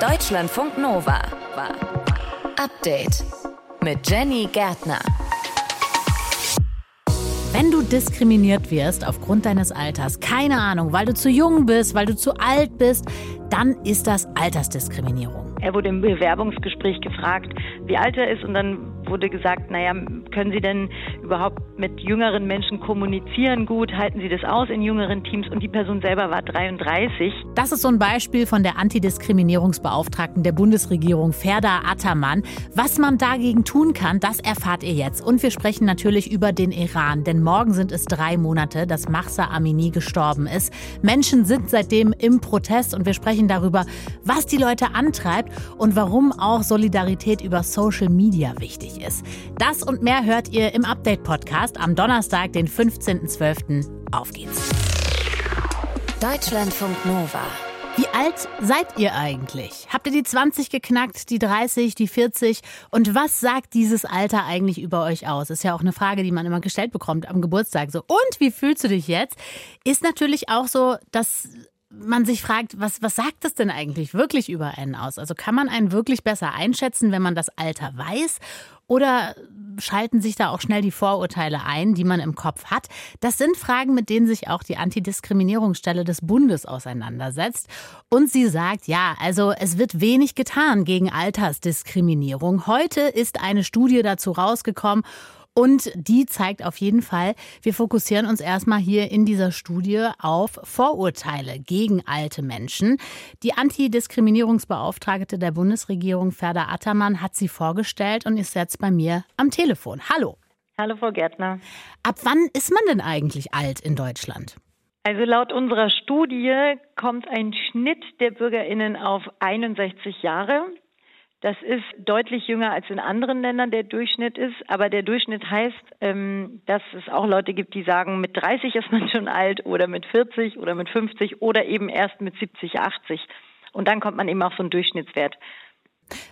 Deutschlandfunk Nova. Update mit Jenny Gärtner. Wenn du diskriminiert wirst aufgrund deines Alters, keine Ahnung, weil du zu jung bist, weil du zu alt bist, dann ist das Altersdiskriminierung. Er wurde im Bewerbungsgespräch gefragt, wie alt er ist und dann wurde gesagt, naja, können Sie denn überhaupt mit jüngeren Menschen kommunizieren gut? Halten Sie das aus in jüngeren Teams? Und die Person selber war 33. Das ist so ein Beispiel von der Antidiskriminierungsbeauftragten der Bundesregierung, Ferda Attermann. Was man dagegen tun kann, das erfahrt ihr jetzt. Und wir sprechen natürlich über den Iran, denn morgen sind es drei Monate, dass Mahsa Amini gestorben ist. Menschen sind seitdem im Protest und wir sprechen darüber, was die Leute antreibt und warum auch Solidarität über Social Media wichtig ist. Das und mehr hört ihr im Update-Podcast am Donnerstag, den 15.12. Auf geht's. Deutschlandfunk Nova. Wie alt seid ihr eigentlich? Habt ihr die 20 geknackt, die 30, die 40? Und was sagt dieses Alter eigentlich über euch aus? Ist ja auch eine Frage, die man immer gestellt bekommt am Geburtstag. So, und wie fühlst du dich jetzt? Ist natürlich auch so, dass man sich fragt, was, was sagt das denn eigentlich wirklich über einen aus? Also kann man einen wirklich besser einschätzen, wenn man das Alter weiß? Oder schalten sich da auch schnell die Vorurteile ein, die man im Kopf hat? Das sind Fragen, mit denen sich auch die Antidiskriminierungsstelle des Bundes auseinandersetzt. Und sie sagt, ja, also es wird wenig getan gegen Altersdiskriminierung. Heute ist eine Studie dazu rausgekommen und die zeigt auf jeden Fall, wir fokussieren uns erstmal hier in dieser Studie auf Vorurteile gegen alte Menschen. Die Antidiskriminierungsbeauftragte der Bundesregierung, Ferda Attermann, hat sie vorgestellt und ist jetzt bei mir am Telefon. Hallo. Hallo, Frau Gärtner. Ab wann ist man denn eigentlich alt in Deutschland? Also laut unserer Studie kommt ein Schnitt der Bürgerinnen auf 61 Jahre. Das ist deutlich jünger als in anderen Ländern der Durchschnitt ist. Aber der Durchschnitt heißt, ähm, dass es auch Leute gibt, die sagen, mit 30 ist man schon alt oder mit 40 oder mit 50 oder eben erst mit 70, 80. Und dann kommt man eben auf so einen Durchschnittswert.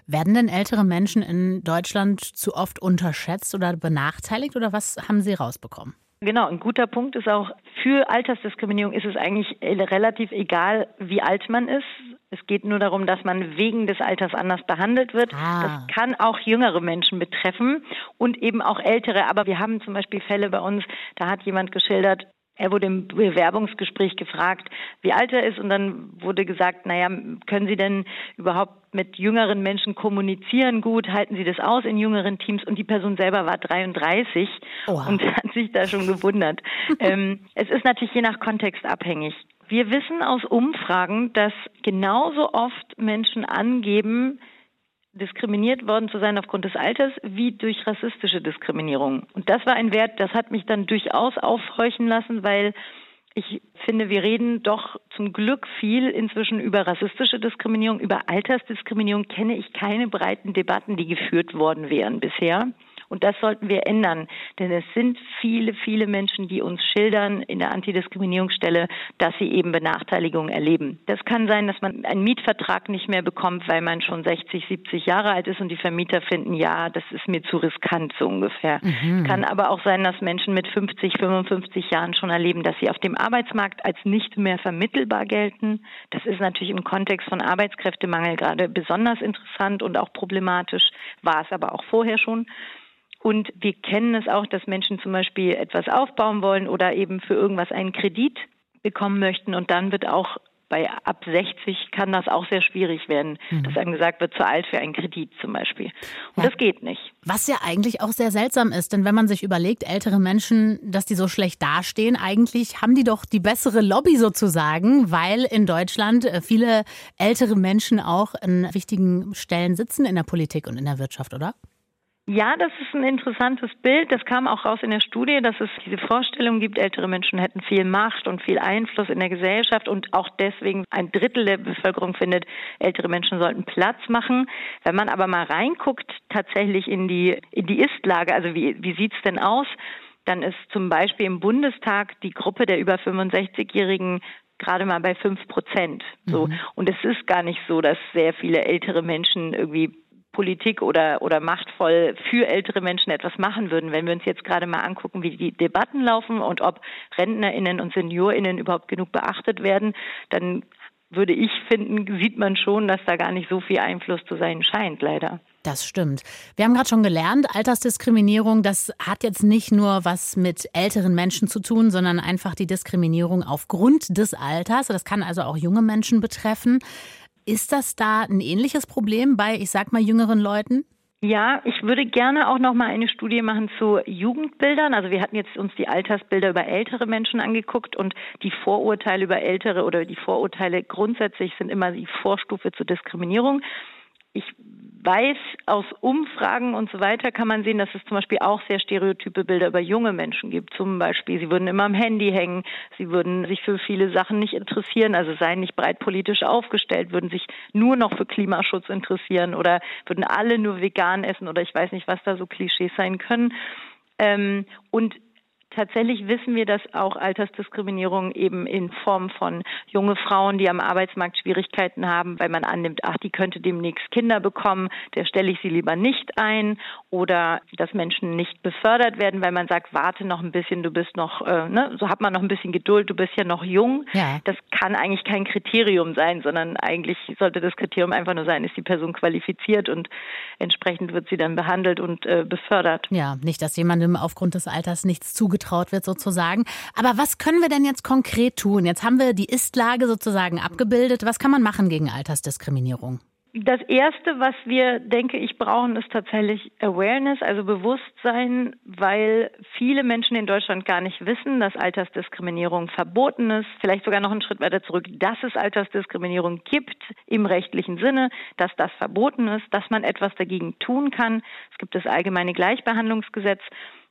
Werden denn ältere Menschen in Deutschland zu oft unterschätzt oder benachteiligt oder was haben Sie rausbekommen? Genau, ein guter Punkt ist auch, für Altersdiskriminierung ist es eigentlich relativ egal, wie alt man ist. Es geht nur darum, dass man wegen des Alters anders behandelt wird. Ah. Das kann auch jüngere Menschen betreffen und eben auch ältere. Aber wir haben zum Beispiel Fälle bei uns, da hat jemand geschildert, er wurde im Bewerbungsgespräch gefragt, wie alt er ist und dann wurde gesagt, naja, können Sie denn überhaupt mit jüngeren Menschen kommunizieren gut? Halten Sie das aus in jüngeren Teams? Und die Person selber war 33 Oha. und hat sich da schon gewundert. ähm, es ist natürlich je nach Kontext abhängig. Wir wissen aus Umfragen, dass genauso oft Menschen angeben, diskriminiert worden zu sein aufgrund des Alters wie durch rassistische Diskriminierung. Und das war ein Wert, das hat mich dann durchaus aufhorchen lassen, weil ich finde, wir reden doch zum Glück viel inzwischen über rassistische Diskriminierung, über Altersdiskriminierung kenne ich keine breiten Debatten, die geführt worden wären bisher. Und das sollten wir ändern, denn es sind viele, viele Menschen, die uns schildern in der Antidiskriminierungsstelle, dass sie eben Benachteiligungen erleben. Das kann sein, dass man einen Mietvertrag nicht mehr bekommt, weil man schon 60, 70 Jahre alt ist und die Vermieter finden, ja, das ist mir zu riskant so ungefähr. Mhm. Kann aber auch sein, dass Menschen mit 50, 55 Jahren schon erleben, dass sie auf dem Arbeitsmarkt als nicht mehr vermittelbar gelten. Das ist natürlich im Kontext von Arbeitskräftemangel gerade besonders interessant und auch problematisch, war es aber auch vorher schon. Und wir kennen es auch, dass Menschen zum Beispiel etwas aufbauen wollen oder eben für irgendwas einen Kredit bekommen möchten. Und dann wird auch bei ab 60 kann das auch sehr schwierig werden, mhm. dass einem gesagt wird, zu alt für einen Kredit zum Beispiel. Und ja. das geht nicht. Was ja eigentlich auch sehr seltsam ist, denn wenn man sich überlegt, ältere Menschen, dass die so schlecht dastehen, eigentlich haben die doch die bessere Lobby sozusagen, weil in Deutschland äh, viele ältere Menschen auch an wichtigen Stellen sitzen in der Politik und in der Wirtschaft, oder? Ja, das ist ein interessantes Bild. Das kam auch raus in der Studie, dass es diese Vorstellung gibt, ältere Menschen hätten viel Macht und viel Einfluss in der Gesellschaft und auch deswegen ein Drittel der Bevölkerung findet, ältere Menschen sollten Platz machen. Wenn man aber mal reinguckt, tatsächlich in die, in die Ist-Lage, also wie, wie sieht's denn aus? Dann ist zum Beispiel im Bundestag die Gruppe der über 65-Jährigen gerade mal bei fünf Prozent. So. Mhm. Und es ist gar nicht so, dass sehr viele ältere Menschen irgendwie Politik oder, oder machtvoll für ältere Menschen etwas machen würden. Wenn wir uns jetzt gerade mal angucken, wie die Debatten laufen und ob RentnerInnen und SeniorInnen überhaupt genug beachtet werden, dann würde ich finden, sieht man schon, dass da gar nicht so viel Einfluss zu sein scheint, leider. Das stimmt. Wir haben gerade schon gelernt, Altersdiskriminierung, das hat jetzt nicht nur was mit älteren Menschen zu tun, sondern einfach die Diskriminierung aufgrund des Alters. Das kann also auch junge Menschen betreffen. Ist das da ein ähnliches Problem bei, ich sag mal, jüngeren Leuten? Ja, ich würde gerne auch noch mal eine Studie machen zu Jugendbildern. Also wir hatten jetzt uns die Altersbilder über ältere Menschen angeguckt und die Vorurteile über ältere oder die Vorurteile grundsätzlich sind immer die Vorstufe zur Diskriminierung. Ich weiß, aus Umfragen und so weiter kann man sehen, dass es zum Beispiel auch sehr stereotype Bilder über junge Menschen gibt. Zum Beispiel, sie würden immer am Handy hängen, sie würden sich für viele Sachen nicht interessieren, also seien nicht breit politisch aufgestellt, würden sich nur noch für Klimaschutz interessieren oder würden alle nur vegan essen oder ich weiß nicht, was da so Klischees sein können. Ähm, und Tatsächlich wissen wir, dass auch Altersdiskriminierung eben in Form von junge Frauen, die am Arbeitsmarkt Schwierigkeiten haben, weil man annimmt, ach, die könnte demnächst Kinder bekommen, der stelle ich sie lieber nicht ein. Oder dass Menschen nicht befördert werden, weil man sagt, warte noch ein bisschen, du bist noch, äh, ne, so hat man noch ein bisschen Geduld, du bist ja noch jung. Ja. Das kann eigentlich kein Kriterium sein, sondern eigentlich sollte das Kriterium einfach nur sein, ist die Person qualifiziert und entsprechend wird sie dann behandelt und äh, befördert. Ja, nicht, dass jemandem aufgrund des Alters nichts zugetraut zugetraut wird sozusagen. Aber was können wir denn jetzt konkret tun? Jetzt haben wir die Ist-Lage sozusagen abgebildet. Was kann man machen gegen Altersdiskriminierung? Das erste, was wir, denke ich, brauchen, ist tatsächlich Awareness, also Bewusstsein, weil viele Menschen in Deutschland gar nicht wissen, dass Altersdiskriminierung verboten ist. Vielleicht sogar noch einen Schritt weiter zurück, dass es Altersdiskriminierung gibt im rechtlichen Sinne, dass das verboten ist, dass man etwas dagegen tun kann. Es gibt das allgemeine Gleichbehandlungsgesetz.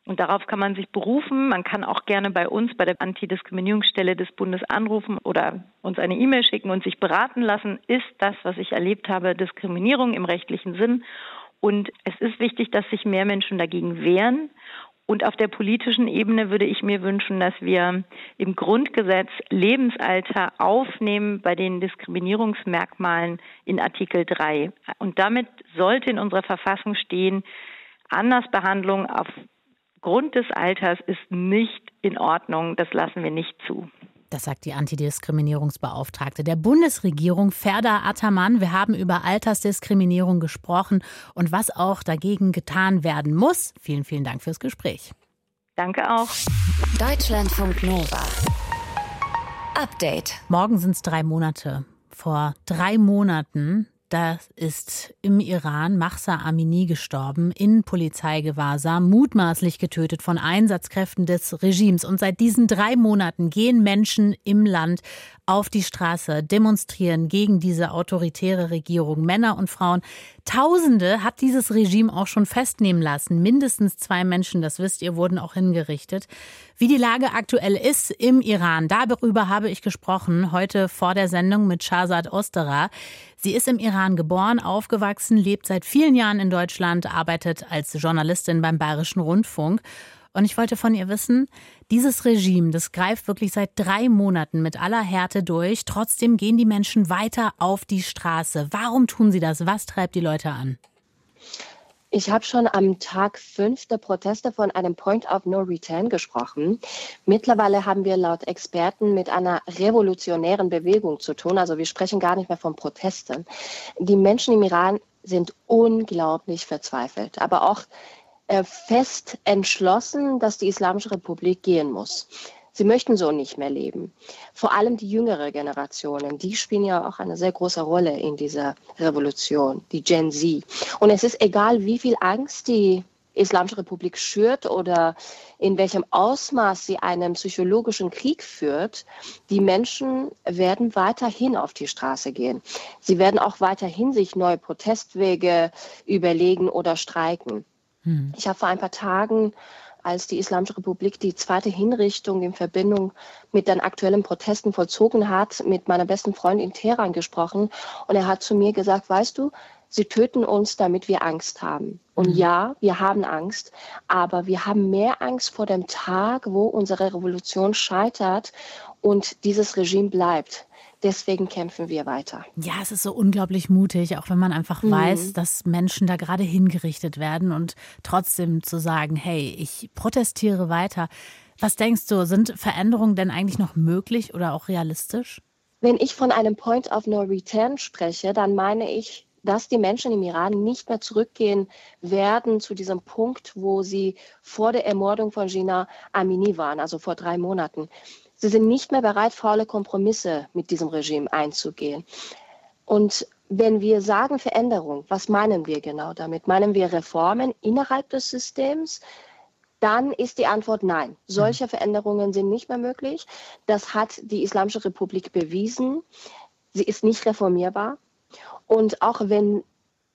Und darauf kann man sich berufen. Man kann auch gerne bei uns, bei der Antidiskriminierungsstelle des Bundes anrufen oder uns eine E-Mail schicken und sich beraten lassen. Ist das, was ich erlebt habe, Diskriminierung im rechtlichen Sinn? Und es ist wichtig, dass sich mehr Menschen dagegen wehren. Und auf der politischen Ebene würde ich mir wünschen, dass wir im Grundgesetz Lebensalter aufnehmen bei den Diskriminierungsmerkmalen in Artikel 3. Und damit sollte in unserer Verfassung stehen, Andersbehandlung auf Grund des Alters ist nicht in Ordnung. Das lassen wir nicht zu. Das sagt die Antidiskriminierungsbeauftragte der Bundesregierung, Ferda Attermann. Wir haben über Altersdiskriminierung gesprochen und was auch dagegen getan werden muss. Vielen, vielen Dank fürs Gespräch. Danke auch. Deutschlandfunk Nova. Update. Morgen sind es drei Monate. Vor drei Monaten da ist im Iran Mahsa Amini gestorben, in Polizeigewahrsam, mutmaßlich getötet von Einsatzkräften des Regimes. Und seit diesen drei Monaten gehen Menschen im Land auf die Straße, demonstrieren gegen diese autoritäre Regierung. Männer und Frauen. Tausende hat dieses Regime auch schon festnehmen lassen. Mindestens zwei Menschen, das wisst ihr, wurden auch hingerichtet. Wie die Lage aktuell ist im Iran, darüber habe ich gesprochen heute vor der Sendung mit Shahzad Osterer. Sie ist im Iran geboren, aufgewachsen, lebt seit vielen Jahren in Deutschland, arbeitet als Journalistin beim Bayerischen Rundfunk. Und ich wollte von ihr wissen, dieses Regime, das greift wirklich seit drei Monaten mit aller Härte durch. Trotzdem gehen die Menschen weiter auf die Straße. Warum tun sie das? Was treibt die Leute an? Ich habe schon am Tag fünf der Proteste von einem Point of No Return gesprochen. Mittlerweile haben wir laut Experten mit einer revolutionären Bewegung zu tun. Also wir sprechen gar nicht mehr von Protesten. Die Menschen im Iran sind unglaublich verzweifelt, aber auch fest entschlossen, dass die Islamische Republik gehen muss. Sie möchten so nicht mehr leben. Vor allem die jüngere Generationen, die spielen ja auch eine sehr große Rolle in dieser Revolution, die Gen Z. Und es ist egal, wie viel Angst die Islamische Republik schürt oder in welchem Ausmaß sie einen psychologischen Krieg führt, die Menschen werden weiterhin auf die Straße gehen. Sie werden auch weiterhin sich neue Protestwege überlegen oder streiken. Hm. Ich habe vor ein paar Tagen, als die Islamische Republik die zweite Hinrichtung in Verbindung mit den aktuellen Protesten vollzogen hat, mit meiner besten Freundin in Teheran gesprochen. Und er hat zu mir gesagt, weißt du, sie töten uns, damit wir Angst haben. Und mhm. ja, wir haben Angst, aber wir haben mehr Angst vor dem Tag, wo unsere Revolution scheitert und dieses Regime bleibt. Deswegen kämpfen wir weiter. Ja, es ist so unglaublich mutig, auch wenn man einfach mhm. weiß, dass Menschen da gerade hingerichtet werden und trotzdem zu sagen, hey, ich protestiere weiter. Was denkst du, sind Veränderungen denn eigentlich noch möglich oder auch realistisch? Wenn ich von einem Point of No Return spreche, dann meine ich, dass die Menschen im Iran nicht mehr zurückgehen werden zu diesem Punkt, wo sie vor der Ermordung von Gina Amini waren, also vor drei Monaten. Sie sind nicht mehr bereit, faule Kompromisse mit diesem Regime einzugehen. Und wenn wir sagen Veränderung, was meinen wir genau damit? Meinen wir Reformen innerhalb des Systems? Dann ist die Antwort nein. Solche mhm. Veränderungen sind nicht mehr möglich. Das hat die Islamische Republik bewiesen. Sie ist nicht reformierbar. Und auch wenn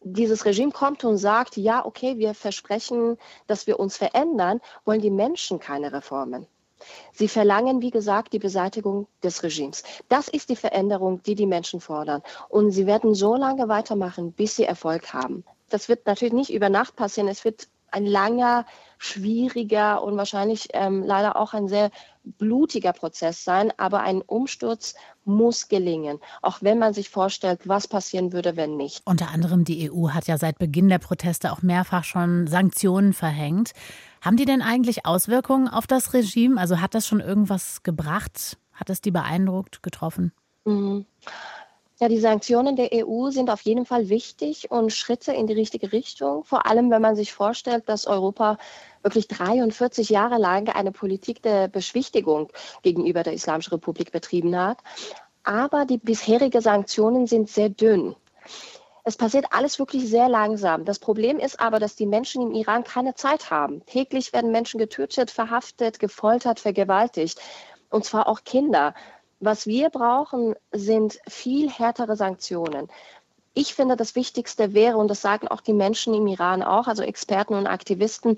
dieses Regime kommt und sagt, ja, okay, wir versprechen, dass wir uns verändern, wollen die Menschen keine Reformen. Sie verlangen, wie gesagt, die Beseitigung des Regimes. Das ist die Veränderung, die die Menschen fordern. Und sie werden so lange weitermachen, bis sie Erfolg haben. Das wird natürlich nicht über Nacht passieren. Es wird ein langer, schwieriger und wahrscheinlich ähm, leider auch ein sehr blutiger Prozess sein. Aber ein Umsturz muss gelingen, auch wenn man sich vorstellt, was passieren würde, wenn nicht. Unter anderem die EU hat ja seit Beginn der Proteste auch mehrfach schon Sanktionen verhängt. Haben die denn eigentlich Auswirkungen auf das Regime? Also hat das schon irgendwas gebracht? Hat es die beeindruckt, getroffen? Mhm. Ja, die Sanktionen der EU sind auf jeden Fall wichtig und Schritte in die richtige Richtung. Vor allem, wenn man sich vorstellt, dass Europa wirklich 43 Jahre lang eine Politik der Beschwichtigung gegenüber der Islamischen Republik betrieben hat. Aber die bisherigen Sanktionen sind sehr dünn. Es passiert alles wirklich sehr langsam. Das Problem ist aber, dass die Menschen im Iran keine Zeit haben. Täglich werden Menschen getötet, verhaftet, gefoltert, vergewaltigt. Und zwar auch Kinder. Was wir brauchen, sind viel härtere Sanktionen. Ich finde, das Wichtigste wäre, und das sagen auch die Menschen im Iran auch, also Experten und Aktivisten,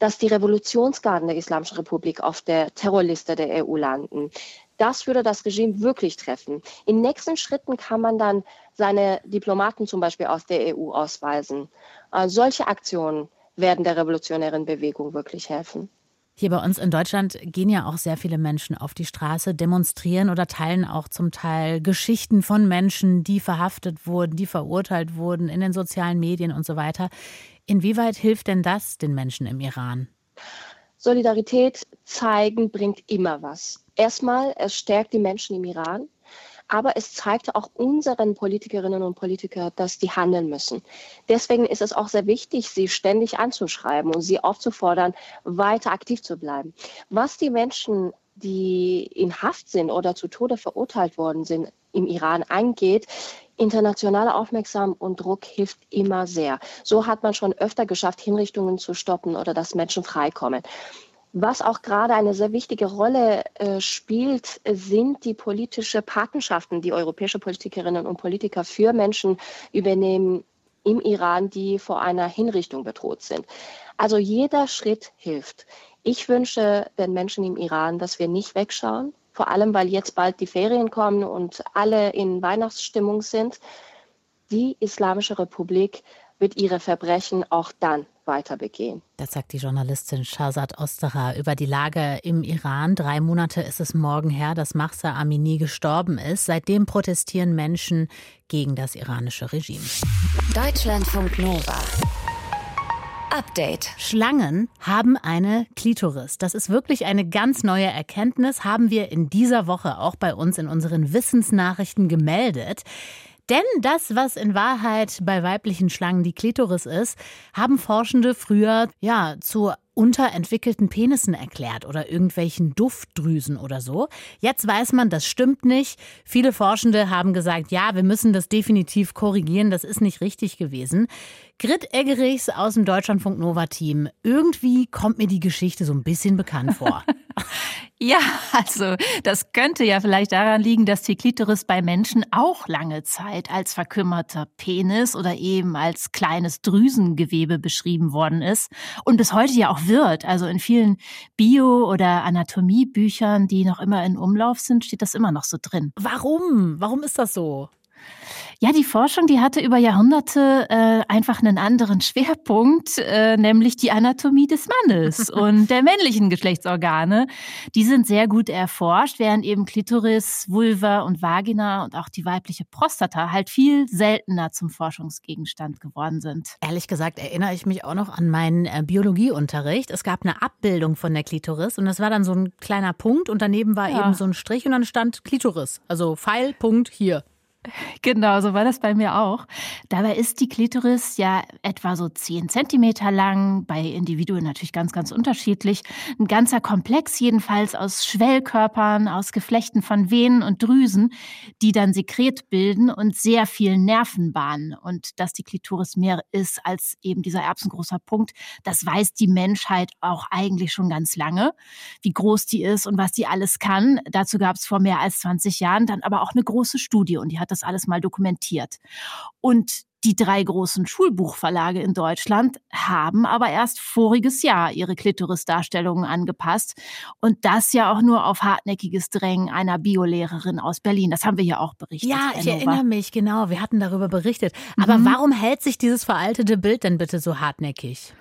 dass die Revolutionsgarden der Islamischen Republik auf der Terrorliste der EU landen. Das würde das Regime wirklich treffen. In nächsten Schritten kann man dann seine Diplomaten zum Beispiel aus der EU ausweisen. Äh, solche Aktionen werden der revolutionären Bewegung wirklich helfen. Hier bei uns in Deutschland gehen ja auch sehr viele Menschen auf die Straße, demonstrieren oder teilen auch zum Teil Geschichten von Menschen, die verhaftet wurden, die verurteilt wurden in den sozialen Medien und so weiter. Inwieweit hilft denn das den Menschen im Iran? Solidarität zeigen bringt immer was. Erstmal, es stärkt die Menschen im Iran aber es zeigt auch unseren Politikerinnen und Politikern, dass die handeln müssen. Deswegen ist es auch sehr wichtig, sie ständig anzuschreiben und sie aufzufordern, weiter aktiv zu bleiben. Was die Menschen, die in Haft sind oder zu Tode verurteilt worden sind, im Iran angeht, internationale Aufmerksamkeit und Druck hilft immer sehr. So hat man schon öfter geschafft, Hinrichtungen zu stoppen oder dass Menschen freikommen. Was auch gerade eine sehr wichtige Rolle äh, spielt, sind die politischen Patenschaften, die europäische Politikerinnen und Politiker für Menschen übernehmen im Iran, die vor einer Hinrichtung bedroht sind. Also jeder Schritt hilft. Ich wünsche den Menschen im Iran, dass wir nicht wegschauen, vor allem weil jetzt bald die Ferien kommen und alle in Weihnachtsstimmung sind. Die Islamische Republik wird ihre Verbrechen auch dann weiter begehen. Das sagt die Journalistin Shazad Osterer über die Lage im Iran. Drei Monate ist es morgen her, dass Mahsa Amini gestorben ist. Seitdem protestieren Menschen gegen das iranische Regime. Deutschlandfunk Nova. Update. Schlangen haben eine Klitoris. Das ist wirklich eine ganz neue Erkenntnis, haben wir in dieser Woche auch bei uns in unseren Wissensnachrichten gemeldet. Denn das, was in Wahrheit bei weiblichen Schlangen die Klitoris ist, haben Forschende früher ja zu unterentwickelten Penissen erklärt oder irgendwelchen Duftdrüsen oder so. Jetzt weiß man, das stimmt nicht. Viele Forschende haben gesagt, ja, wir müssen das definitiv korrigieren, das ist nicht richtig gewesen. Grit Eggerichs aus dem Deutschlandfunk Nova Team. Irgendwie kommt mir die Geschichte so ein bisschen bekannt vor. ja, also das könnte ja vielleicht daran liegen, dass die Klitoris bei Menschen auch lange Zeit als verkümmerter Penis oder eben als kleines Drüsengewebe beschrieben worden ist und bis heute ja auch wird. Also in vielen Bio- oder Anatomiebüchern, die noch immer in Umlauf sind, steht das immer noch so drin. Warum? Warum ist das so? Ja, die Forschung, die hatte über Jahrhunderte äh, einfach einen anderen Schwerpunkt, äh, nämlich die Anatomie des Mannes und der männlichen Geschlechtsorgane. Die sind sehr gut erforscht, während eben Klitoris, Vulva und Vagina und auch die weibliche Prostata halt viel seltener zum Forschungsgegenstand geworden sind. Ehrlich gesagt erinnere ich mich auch noch an meinen äh, Biologieunterricht. Es gab eine Abbildung von der Klitoris und das war dann so ein kleiner Punkt und daneben war ja. eben so ein Strich und dann stand Klitoris. Also Pfeil, Punkt, hier. Genau, so war das bei mir auch. Dabei ist die Klitoris ja etwa so 10 Zentimeter lang, bei Individuen natürlich ganz, ganz unterschiedlich. Ein ganzer Komplex jedenfalls aus Schwellkörpern, aus Geflechten von Venen und Drüsen, die dann Sekret bilden und sehr vielen Nervenbahnen. Und dass die Klitoris mehr ist als eben dieser erbsengroßer Punkt, das weiß die Menschheit auch eigentlich schon ganz lange, wie groß die ist und was die alles kann. Dazu gab es vor mehr als 20 Jahren dann aber auch eine große Studie und die hat das alles mal dokumentiert. Und die drei großen Schulbuchverlage in Deutschland haben aber erst voriges Jahr ihre Klitoris-Darstellungen angepasst. Und das ja auch nur auf hartnäckiges Drängen einer Biolehrerin aus Berlin. Das haben wir ja auch berichtet. Ja, ich erinnere mich, genau. Wir hatten darüber berichtet. Aber mhm. warum hält sich dieses veraltete Bild denn bitte so hartnäckig?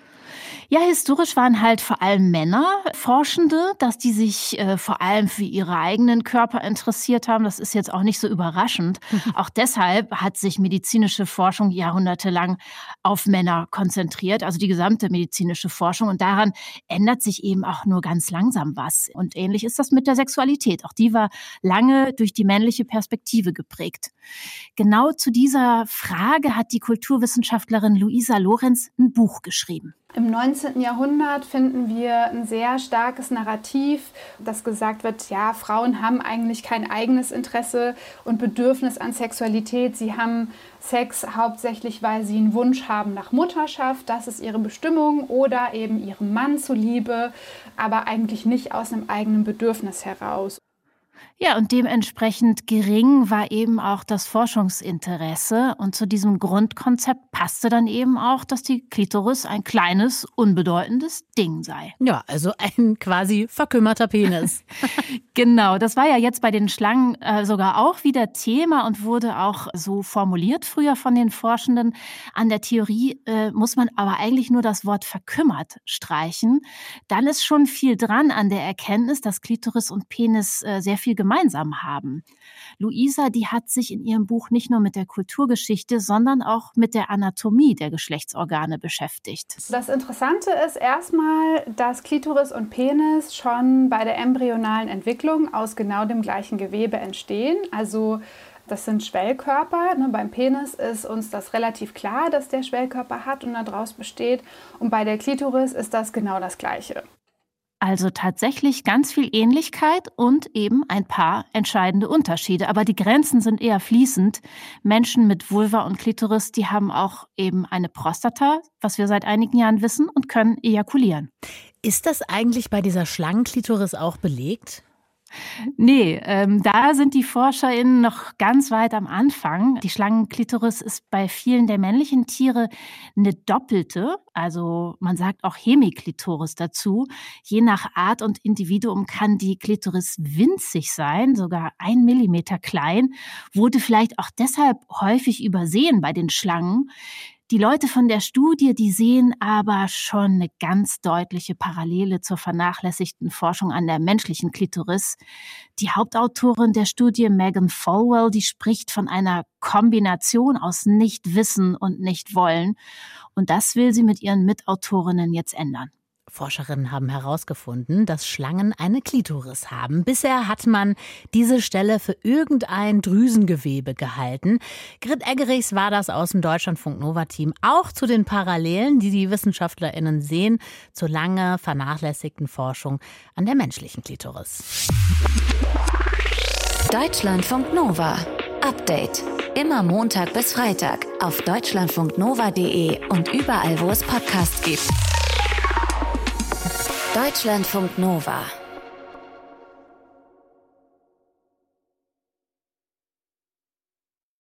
Ja, historisch waren halt vor allem Männer Forschende, dass die sich äh, vor allem für ihre eigenen Körper interessiert haben. Das ist jetzt auch nicht so überraschend. auch deshalb hat sich medizinische Forschung jahrhundertelang auf Männer konzentriert, also die gesamte medizinische Forschung. Und daran ändert sich eben auch nur ganz langsam was. Und ähnlich ist das mit der Sexualität. Auch die war lange durch die männliche Perspektive geprägt. Genau zu dieser Frage hat die Kulturwissenschaftlerin Luisa Lorenz ein Buch geschrieben. Im 19. Jahrhundert finden wir ein sehr starkes Narrativ, das gesagt wird, ja, Frauen haben eigentlich kein eigenes Interesse und Bedürfnis an Sexualität. Sie haben Sex hauptsächlich, weil sie einen Wunsch haben nach Mutterschaft, das ist ihre Bestimmung oder eben ihrem Mann zuliebe, aber eigentlich nicht aus einem eigenen Bedürfnis heraus. Ja, und dementsprechend gering war eben auch das Forschungsinteresse. Und zu diesem Grundkonzept passte dann eben auch, dass die Klitoris ein kleines, unbedeutendes Ding sei. Ja, also ein quasi verkümmerter Penis. genau, das war ja jetzt bei den Schlangen äh, sogar auch wieder Thema und wurde auch so formuliert früher von den Forschenden. An der Theorie äh, muss man aber eigentlich nur das Wort verkümmert streichen. Dann ist schon viel dran an der Erkenntnis, dass Klitoris und Penis äh, sehr viel gemeinsam gemeinsam haben. Luisa, die hat sich in ihrem Buch nicht nur mit der Kulturgeschichte, sondern auch mit der Anatomie der Geschlechtsorgane beschäftigt. Das Interessante ist erstmal, dass Klitoris und Penis schon bei der embryonalen Entwicklung aus genau dem gleichen Gewebe entstehen. Also das sind Schwellkörper. Ne, beim Penis ist uns das relativ klar, dass der Schwellkörper hat und daraus besteht. Und bei der Klitoris ist das genau das Gleiche. Also tatsächlich ganz viel Ähnlichkeit und eben ein paar entscheidende Unterschiede. Aber die Grenzen sind eher fließend. Menschen mit Vulva und Klitoris, die haben auch eben eine Prostata, was wir seit einigen Jahren wissen, und können ejakulieren. Ist das eigentlich bei dieser Schlangenklitoris auch belegt? Nee, ähm, da sind die ForscherInnen noch ganz weit am Anfang. Die Schlangenklitoris ist bei vielen der männlichen Tiere eine doppelte, also man sagt auch Hemiklitoris dazu. Je nach Art und Individuum kann die Klitoris winzig sein, sogar ein Millimeter klein, wurde vielleicht auch deshalb häufig übersehen bei den Schlangen. Die Leute von der Studie, die sehen aber schon eine ganz deutliche Parallele zur vernachlässigten Forschung an der menschlichen Klitoris. Die Hauptautorin der Studie, Megan Falwell, die spricht von einer Kombination aus Nichtwissen und Nichtwollen. Und das will sie mit ihren Mitautorinnen jetzt ändern. Forscherinnen haben herausgefunden, dass Schlangen eine Klitoris haben. Bisher hat man diese Stelle für irgendein Drüsengewebe gehalten. Grit Eggerichs war das aus dem Deutschlandfunk Nova Team auch zu den Parallelen, die die WissenschaftlerInnen sehen, zur lange vernachlässigten Forschung an der menschlichen Klitoris. Deutschlandfunk Nova. Update. Immer Montag bis Freitag auf deutschlandfunknova.de und überall, wo es Podcasts gibt. Deutschlandfunk Nova